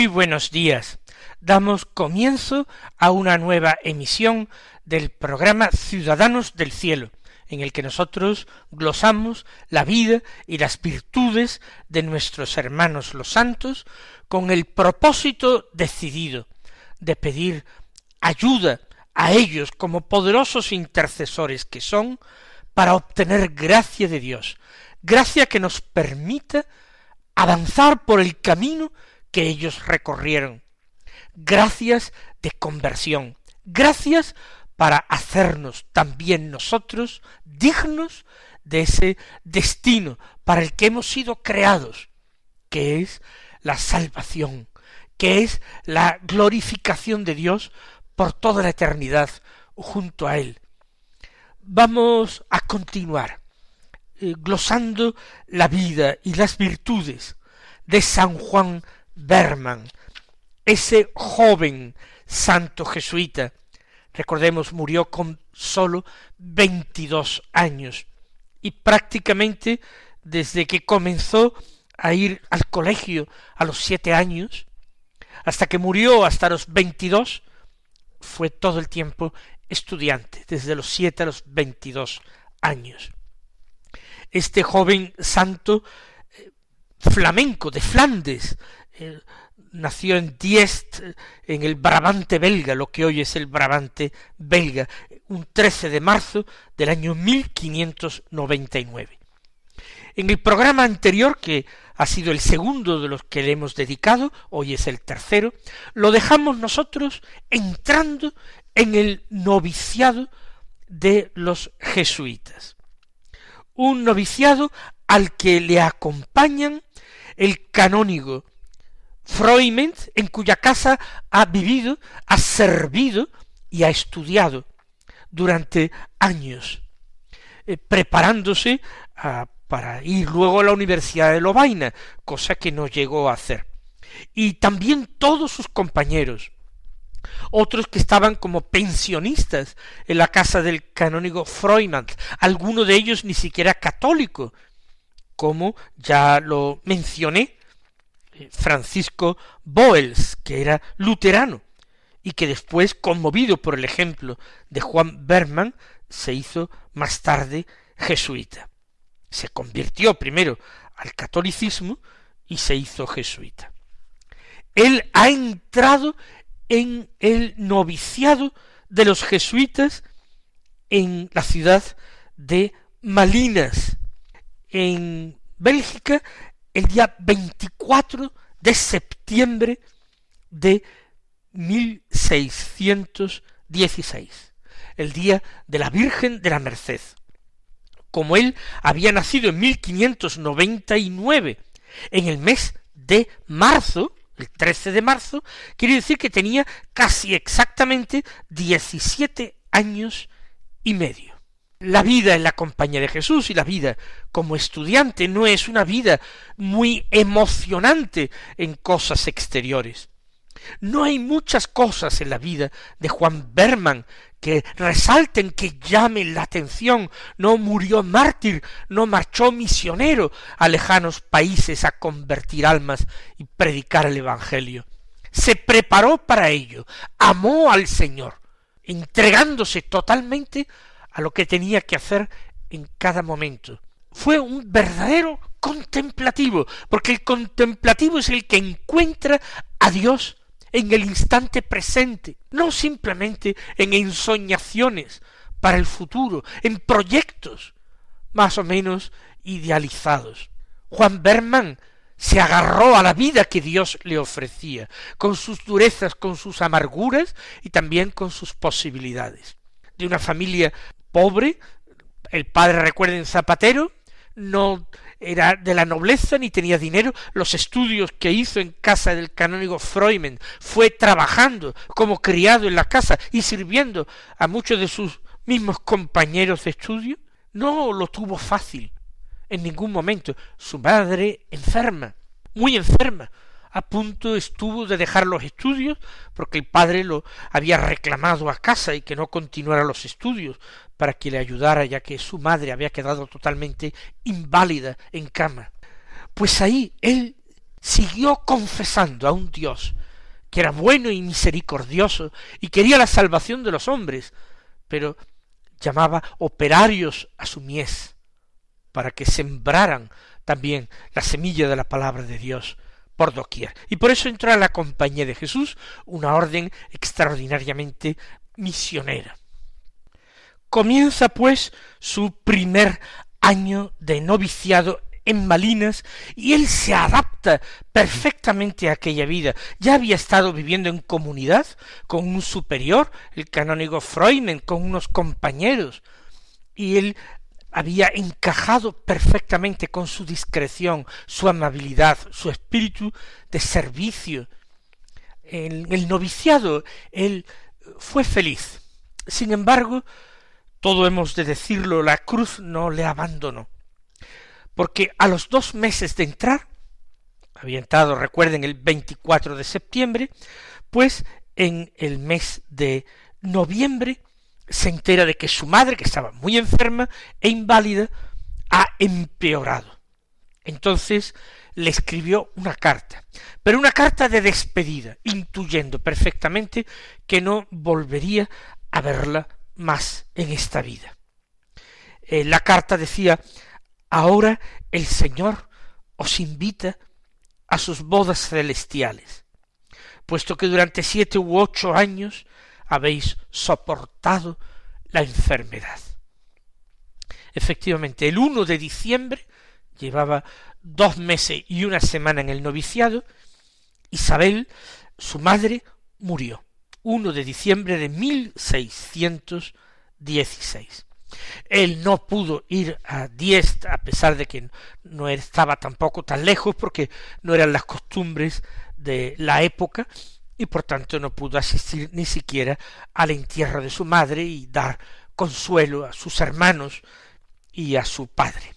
Muy buenos días. Damos comienzo a una nueva emisión del programa Ciudadanos del Cielo, en el que nosotros glosamos la vida y las virtudes de nuestros hermanos los santos con el propósito decidido de pedir ayuda a ellos como poderosos intercesores que son para obtener gracia de Dios, gracia que nos permita avanzar por el camino que ellos recorrieron, gracias de conversión, gracias para hacernos también nosotros dignos de ese destino para el que hemos sido creados, que es la salvación, que es la glorificación de Dios por toda la eternidad junto a Él. Vamos a continuar eh, glosando la vida y las virtudes de San Juan Berman, ese joven santo jesuita, recordemos, murió con sólo veintidós años y prácticamente desde que comenzó a ir al colegio a los siete años, hasta que murió hasta los veintidós, fue todo el tiempo estudiante, desde los siete a los veintidós años. Este joven santo eh, flamenco de Flandes, nació en Diest, en el Brabante belga, lo que hoy es el Brabante belga, un 13 de marzo del año 1599. En el programa anterior, que ha sido el segundo de los que le hemos dedicado, hoy es el tercero, lo dejamos nosotros entrando en el noviciado de los jesuitas. Un noviciado al que le acompañan el canónigo Freud, en cuya casa ha vivido, ha servido y ha estudiado durante años, eh, preparándose para ir luego a la Universidad de Lovaina, cosa que no llegó a hacer. Y también todos sus compañeros, otros que estaban como pensionistas en la casa del canónigo Freudman, alguno de ellos ni siquiera católico, como ya lo mencioné Francisco Boels, que era luterano, y que después, conmovido por el ejemplo de Juan Berman, se hizo más tarde jesuita. Se convirtió primero al catolicismo y se hizo jesuita. Él ha entrado en el noviciado de los jesuitas en la ciudad de Malinas, en Bélgica, el día 24 de septiembre de 1616, el día de la Virgen de la Merced. Como él había nacido en 1599, en el mes de marzo, el 13 de marzo, quiere decir que tenía casi exactamente 17 años y medio. La vida en la compañía de Jesús y la vida como estudiante no es una vida muy emocionante en cosas exteriores. No hay muchas cosas en la vida de Juan Berman que resalten, que llamen la atención. No murió mártir, no marchó misionero a lejanos países a convertir almas y predicar el Evangelio. Se preparó para ello, amó al Señor, entregándose totalmente a lo que tenía que hacer en cada momento. Fue un verdadero contemplativo, porque el contemplativo es el que encuentra a Dios en el instante presente, no simplemente en ensoñaciones para el futuro, en proyectos más o menos idealizados. Juan Berman se agarró a la vida que Dios le ofrecía, con sus durezas, con sus amarguras y también con sus posibilidades. De una familia pobre, el padre recuerden zapatero, no era de la nobleza ni tenía dinero, los estudios que hizo en casa del canónigo Freumen fue trabajando como criado en la casa y sirviendo a muchos de sus mismos compañeros de estudio, no lo tuvo fácil en ningún momento. Su madre enferma, muy enferma, a punto estuvo de dejar los estudios porque el padre lo había reclamado a casa y que no continuara los estudios para que le ayudara ya que su madre había quedado totalmente inválida en cama. Pues ahí él siguió confesando a un Dios que era bueno y misericordioso y quería la salvación de los hombres, pero llamaba operarios a su mies para que sembraran también la semilla de la palabra de Dios por doquier. Y por eso entró a la compañía de Jesús una orden extraordinariamente misionera. Comienza pues su primer año de noviciado en Malinas y él se adapta perfectamente a aquella vida. Ya había estado viviendo en comunidad con un superior, el canónigo Freumen, con unos compañeros, y él había encajado perfectamente con su discreción, su amabilidad, su espíritu de servicio. En el noviciado él fue feliz. Sin embargo, todo hemos de decirlo, la cruz no le abandonó. Porque a los dos meses de entrar, había entrado, recuerden, el 24 de septiembre, pues en el mes de noviembre se entera de que su madre, que estaba muy enferma e inválida, ha empeorado. Entonces le escribió una carta, pero una carta de despedida, intuyendo perfectamente que no volvería a verla más en esta vida. Eh, la carta decía Ahora el Señor os invita a sus bodas celestiales, puesto que durante siete u ocho años habéis soportado la enfermedad. Efectivamente, el 1 de diciembre llevaba dos meses y una semana en el noviciado, Isabel, su madre, murió. 1 de diciembre de 1616. Él no pudo ir a Diest a pesar de que no estaba tampoco tan lejos porque no eran las costumbres de la época y por tanto no pudo asistir ni siquiera al entierro de su madre y dar consuelo a sus hermanos y a su padre.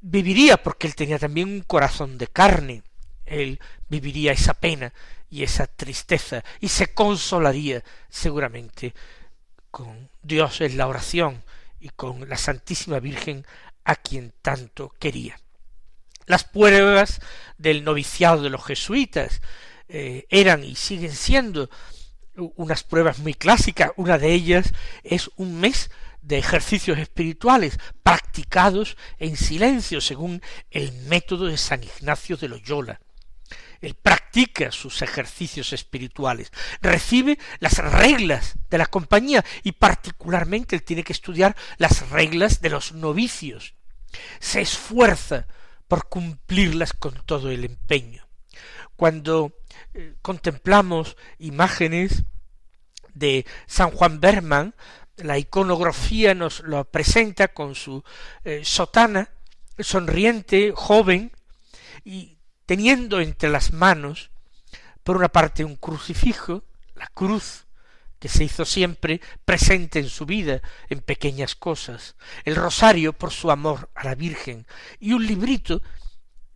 Viviría porque él tenía también un corazón de carne, él viviría esa pena y esa tristeza y se consolaría seguramente con Dios en la oración y con la Santísima Virgen a quien tanto quería. Las pruebas del noviciado de los jesuitas eh, eran y siguen siendo unas pruebas muy clásicas. Una de ellas es un mes de ejercicios espirituales practicados en silencio según el método de San Ignacio de Loyola. Él practica sus ejercicios espirituales, recibe las reglas de la compañía y particularmente él tiene que estudiar las reglas de los novicios. Se esfuerza por cumplirlas con todo el empeño. Cuando eh, contemplamos imágenes de San Juan Berman, la iconografía nos lo presenta con su eh, sotana, sonriente, joven, y teniendo entre las manos, por una parte un crucifijo, la cruz, que se hizo siempre presente en su vida en pequeñas cosas, el rosario por su amor a la Virgen, y un librito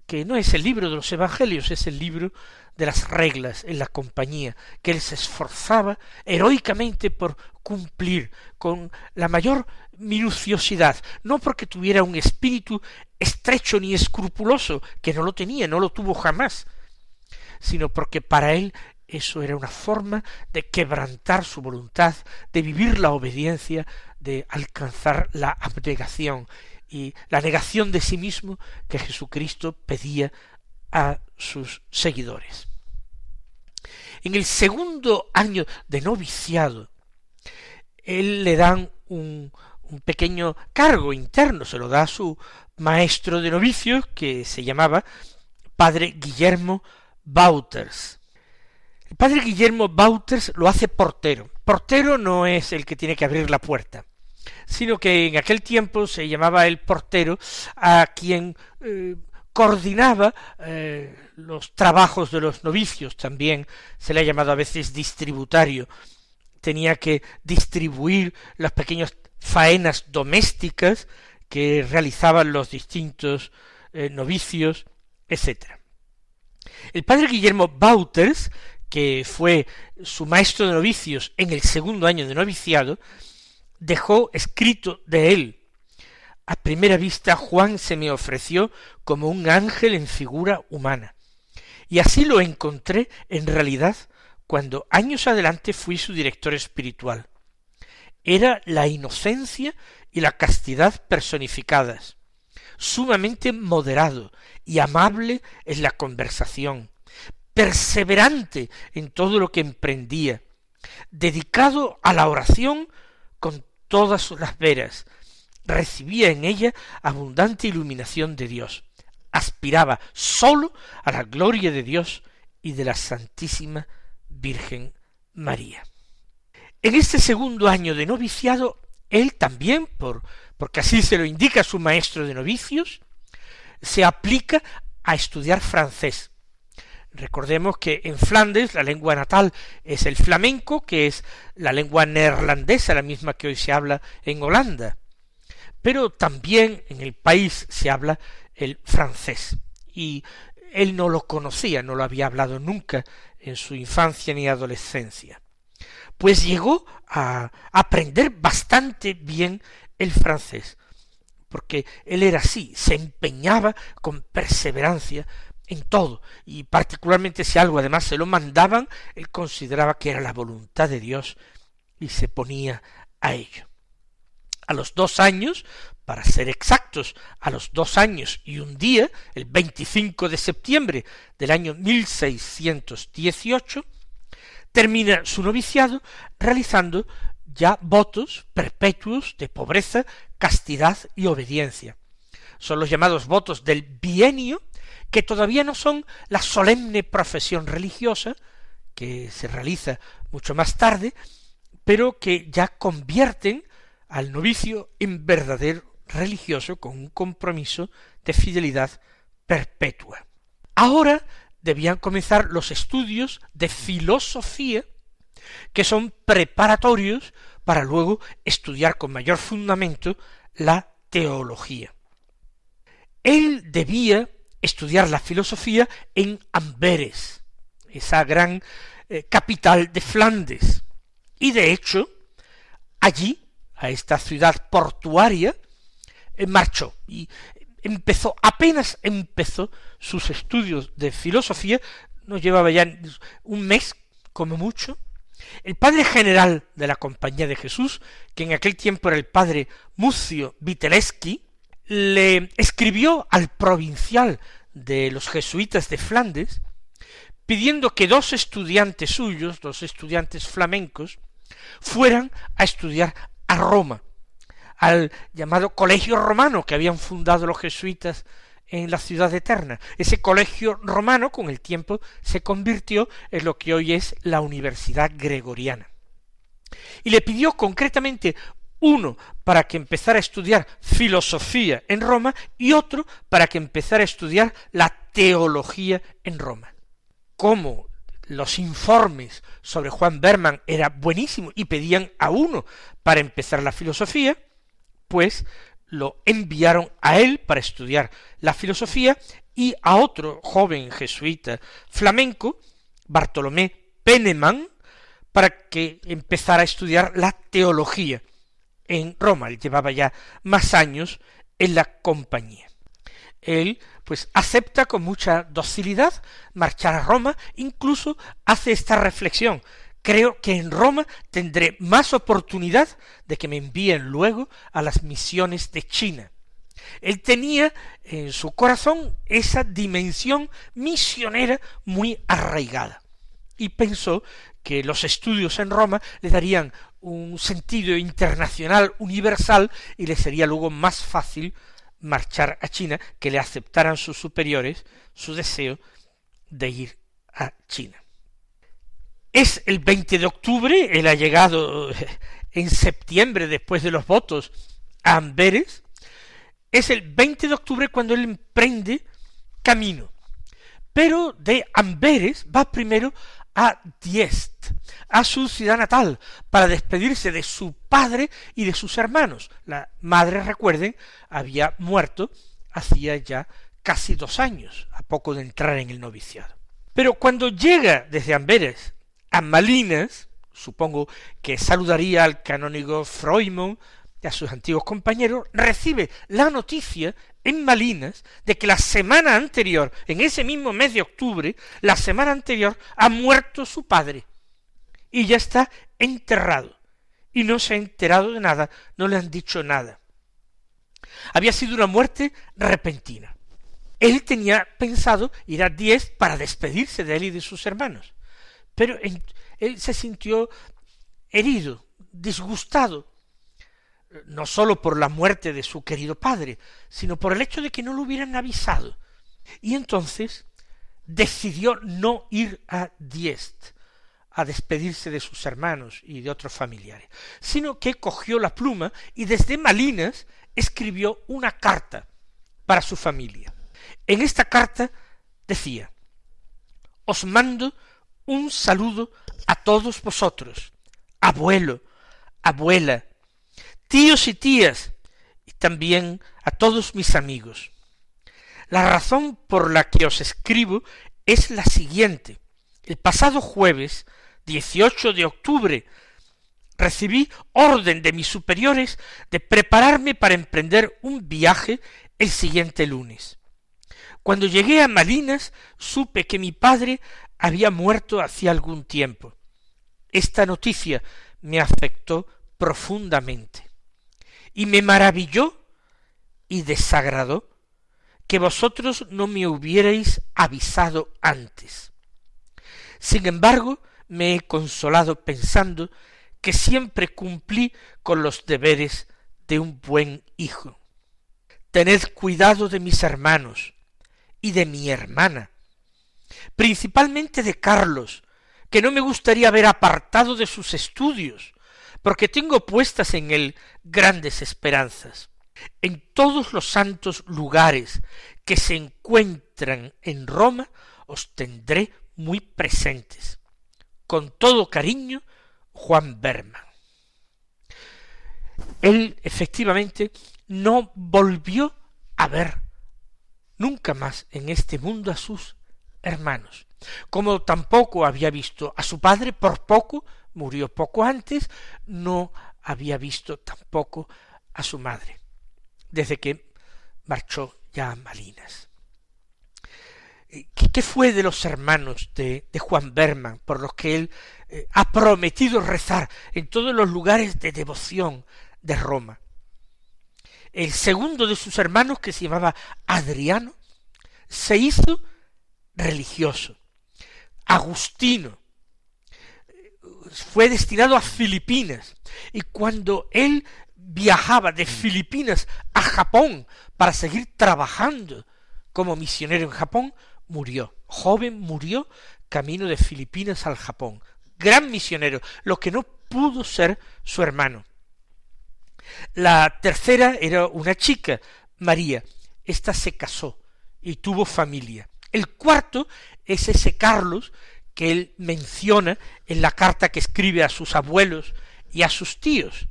que no es el libro de los Evangelios, es el libro de las reglas en la compañía, que él se esforzaba heroicamente por cumplir con la mayor minuciosidad, no porque tuviera un espíritu estrecho ni escrupuloso, que no lo tenía, no lo tuvo jamás, sino porque para él eso era una forma de quebrantar su voluntad, de vivir la obediencia, de alcanzar la abnegación y la negación de sí mismo que Jesucristo pedía a sus seguidores. En el segundo año de noviciado, él le dan un, un pequeño cargo interno, se lo da a su maestro de novicios que se llamaba padre Guillermo Bauters. El padre Guillermo Bauters lo hace portero. Portero no es el que tiene que abrir la puerta, sino que en aquel tiempo se llamaba el portero a quien eh, coordinaba eh, los trabajos de los novicios, también se le ha llamado a veces distributario, tenía que distribuir las pequeñas faenas domésticas que realizaban los distintos eh, novicios, etc. El padre Guillermo Bauters, que fue su maestro de novicios en el segundo año de noviciado, dejó escrito de él a primera vista Juan se me ofreció como un ángel en figura humana. Y así lo encontré en realidad cuando años adelante fui su director espiritual. Era la inocencia y la castidad personificadas, sumamente moderado y amable en la conversación, perseverante en todo lo que emprendía, dedicado a la oración con todas las veras, recibía en ella abundante iluminación de Dios, aspiraba sólo a la gloria de Dios y de la Santísima Virgen María. En este segundo año de noviciado, él también, por, porque así se lo indica su maestro de novicios, se aplica a estudiar francés. Recordemos que en Flandes la lengua natal es el flamenco, que es la lengua neerlandesa, la misma que hoy se habla en Holanda pero también en el país se habla el francés y él no lo conocía, no lo había hablado nunca en su infancia ni adolescencia. Pues llegó a aprender bastante bien el francés, porque él era así, se empeñaba con perseverancia en todo, y particularmente si algo además se lo mandaban, él consideraba que era la voluntad de Dios y se ponía a ello. A los dos años, para ser exactos, a los dos años y un día, el 25 de septiembre del año 1618, termina su noviciado realizando ya votos perpetuos de pobreza, castidad y obediencia. Son los llamados votos del bienio, que todavía no son la solemne profesión religiosa, que se realiza mucho más tarde, pero que ya convierten al novicio en verdadero religioso con un compromiso de fidelidad perpetua. Ahora debían comenzar los estudios de filosofía que son preparatorios para luego estudiar con mayor fundamento la teología. Él debía estudiar la filosofía en Amberes, esa gran eh, capital de Flandes, y de hecho allí a esta ciudad portuaria, eh, marchó y empezó, apenas empezó sus estudios de filosofía, no llevaba ya un mes como mucho, el padre general de la Compañía de Jesús, que en aquel tiempo era el padre Mucio Viteleski, le escribió al provincial de los jesuitas de Flandes, pidiendo que dos estudiantes suyos, dos estudiantes flamencos, fueran a estudiar a Roma, al llamado colegio romano que habían fundado los jesuitas en la ciudad eterna. Ese colegio romano con el tiempo se convirtió en lo que hoy es la Universidad Gregoriana. Y le pidió concretamente uno para que empezara a estudiar filosofía en Roma y otro para que empezara a estudiar la teología en Roma. Como los informes sobre Juan Berman era buenísimo y pedían a uno para empezar la filosofía, pues lo enviaron a él para estudiar la filosofía y a otro joven jesuita flamenco, Bartolomé Peneman, para que empezara a estudiar la teología en Roma. Él llevaba ya más años en la compañía. Él pues acepta con mucha docilidad marchar a Roma, incluso hace esta reflexión. Creo que en Roma tendré más oportunidad de que me envíen luego a las misiones de China. Él tenía en su corazón esa dimensión misionera muy arraigada y pensó que los estudios en Roma le darían un sentido internacional universal y le sería luego más fácil marchar a China, que le aceptaran sus superiores su deseo de ir a China. Es el 20 de octubre, él ha llegado en septiembre después de los votos a Amberes, es el 20 de octubre cuando él emprende camino. Pero de Amberes va primero a Diest, a su ciudad natal, para despedirse de su padre y de sus hermanos. La madre, recuerden, había muerto hacía ya casi dos años, a poco de entrar en el noviciado. Pero cuando llega desde Amberes a Malinas, supongo que saludaría al canónigo Froimond y a sus antiguos compañeros, recibe la noticia en Malinas de que la semana anterior, en ese mismo mes de octubre, la semana anterior, ha muerto su padre y ya está enterrado y no se ha enterado de nada, no le han dicho nada. Había sido una muerte repentina. Él tenía pensado ir a diez para despedirse de él y de sus hermanos, pero él se sintió herido, disgustado, no sólo por la muerte de su querido padre, sino por el hecho de que no lo hubieran avisado. Y entonces decidió no ir a Diest a despedirse de sus hermanos y de otros familiares, sino que cogió la pluma y desde Malinas escribió una carta para su familia. En esta carta decía, os mando un saludo a todos vosotros, abuelo, abuela, tíos y tías, y también a todos mis amigos. La razón por la que os escribo es la siguiente. El pasado jueves, 18 de octubre, recibí orden de mis superiores de prepararme para emprender un viaje el siguiente lunes. Cuando llegué a Malinas supe que mi padre había muerto hacía algún tiempo. Esta noticia me afectó profundamente y me maravilló y desagradó que vosotros no me hubierais avisado antes. Sin embargo, me he consolado pensando que siempre cumplí con los deberes de un buen hijo. Tened cuidado de mis hermanos y de mi hermana, principalmente de Carlos, que no me gustaría ver apartado de sus estudios, porque tengo puestas en él grandes esperanzas. En todos los santos lugares que se encuentran en Roma os tendré muy presentes. Con todo cariño, Juan Berman. Él efectivamente no volvió a ver nunca más en este mundo a sus hermanos, como tampoco había visto a su padre por poco murió poco antes, no había visto tampoco a su madre, desde que marchó ya a Malinas. Eh, ¿Qué, fue de los hermanos de, Juan Berman, por los que él eh, ha prometido rezar en todos los lugares de devoción de Roma? El segundo de sus hermanos, que se llamaba Adriano, se hizo religioso, agustino, fue destinado a Filipinas y cuando él viajaba de Filipinas a Japón para seguir trabajando como misionero en Japón, murió. Joven murió camino de Filipinas al Japón. Gran misionero, lo que no pudo ser su hermano. La tercera era una chica, María. Esta se casó y tuvo familia. El cuarto es ese Carlos que él menciona en la carta que escribe a sus abuelos y a sus tíos.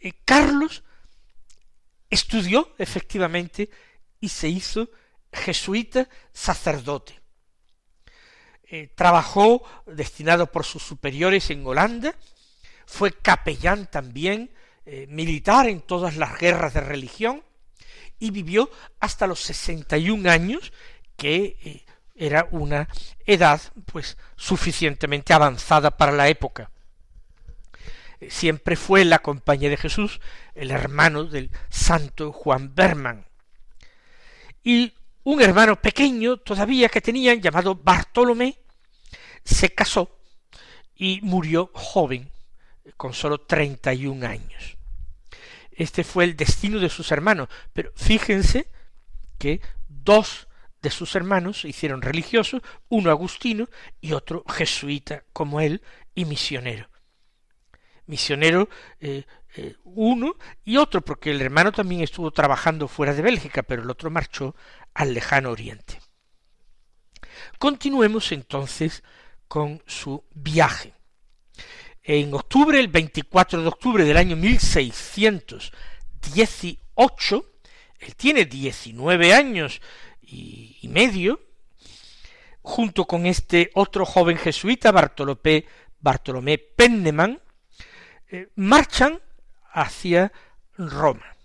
Eh, Carlos estudió efectivamente y se hizo jesuita sacerdote. Eh, trabajó destinado por sus superiores en Holanda, fue capellán también eh, militar en todas las guerras de religión y vivió hasta los sesenta y un años que era una edad pues suficientemente avanzada para la época. Siempre fue la compañía de Jesús el hermano del santo Juan Berman. Y un hermano pequeño todavía que tenían llamado Bartolomé se casó y murió joven, con sólo treinta y un años. Este fue el destino de sus hermanos, pero fíjense que dos de sus hermanos se hicieron religiosos, uno agustino y otro jesuita como él y misionero. Misionero eh, eh, uno y otro, porque el hermano también estuvo trabajando fuera de Bélgica, pero el otro marchó al lejano oriente. Continuemos entonces con su viaje. En octubre, el 24 de octubre del año 1618, él tiene 19 años y, medio, junto con este otro joven jesuita, Bartolomé, Bartolomé Penneman, eh, marchan hacia Roma.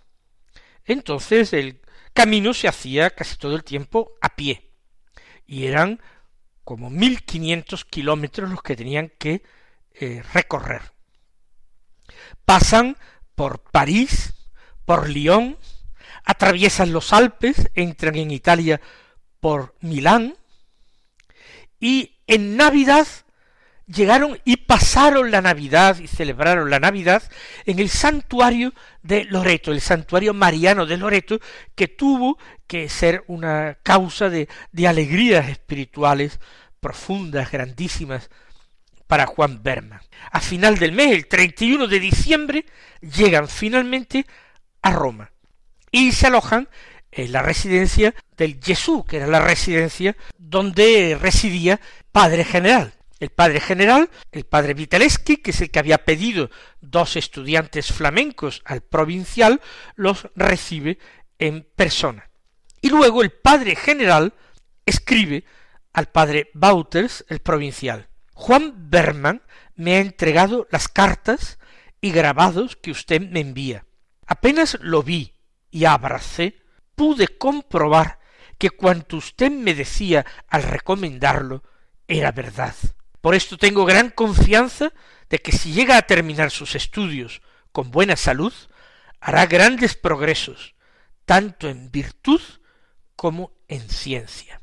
Entonces el camino se hacía casi todo el tiempo a pie, y eran como mil quinientos kilómetros los que tenían que eh, recorrer. Pasan por París, por Lyon, atraviesan los Alpes, entran en Italia por Milán, y en Navidad llegaron y pasaron la Navidad y celebraron la Navidad en el santuario de Loreto, el santuario mariano de Loreto, que tuvo que ser una causa de, de alegrías espirituales profundas, grandísimas, para Juan Berman. A final del mes, el 31 de diciembre, llegan finalmente a Roma y se alojan en la residencia del Jesús, que era la residencia donde residía Padre General, el padre general, el padre Vitaleski, que es el que había pedido dos estudiantes flamencos al provincial, los recibe en persona. Y luego el padre general escribe al padre Bauters, el provincial. Juan Berman me ha entregado las cartas y grabados que usted me envía. Apenas lo vi y abracé, pude comprobar que cuanto usted me decía al recomendarlo era verdad. Por esto tengo gran confianza de que si llega a terminar sus estudios con buena salud, hará grandes progresos, tanto en virtud como en ciencia.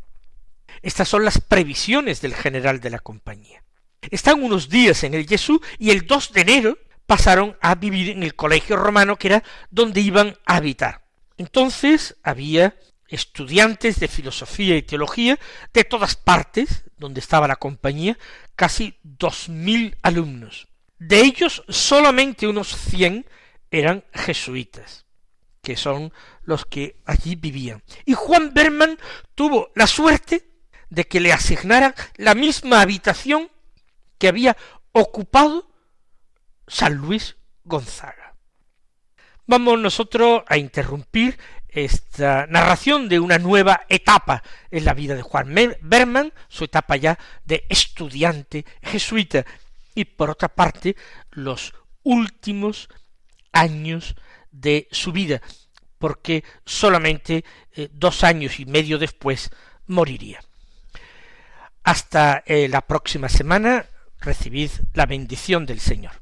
Estas son las previsiones del general de la compañía. Están unos días en el Jesús y el 2 de enero pasaron a vivir en el colegio romano que era donde iban a habitar. Entonces había estudiantes de filosofía y teología de todas partes, donde estaba la compañía, casi dos mil alumnos. De ellos solamente unos cien eran jesuitas, que son los que allí vivían. Y Juan Berman tuvo la suerte de que le asignaran la misma habitación que había ocupado San Luis Gonzaga. Vamos nosotros a interrumpir esta narración de una nueva etapa en la vida de Juan Berman, su etapa ya de estudiante jesuita, y por otra parte los últimos años de su vida, porque solamente eh, dos años y medio después moriría. Hasta eh, la próxima semana, recibid la bendición del Señor.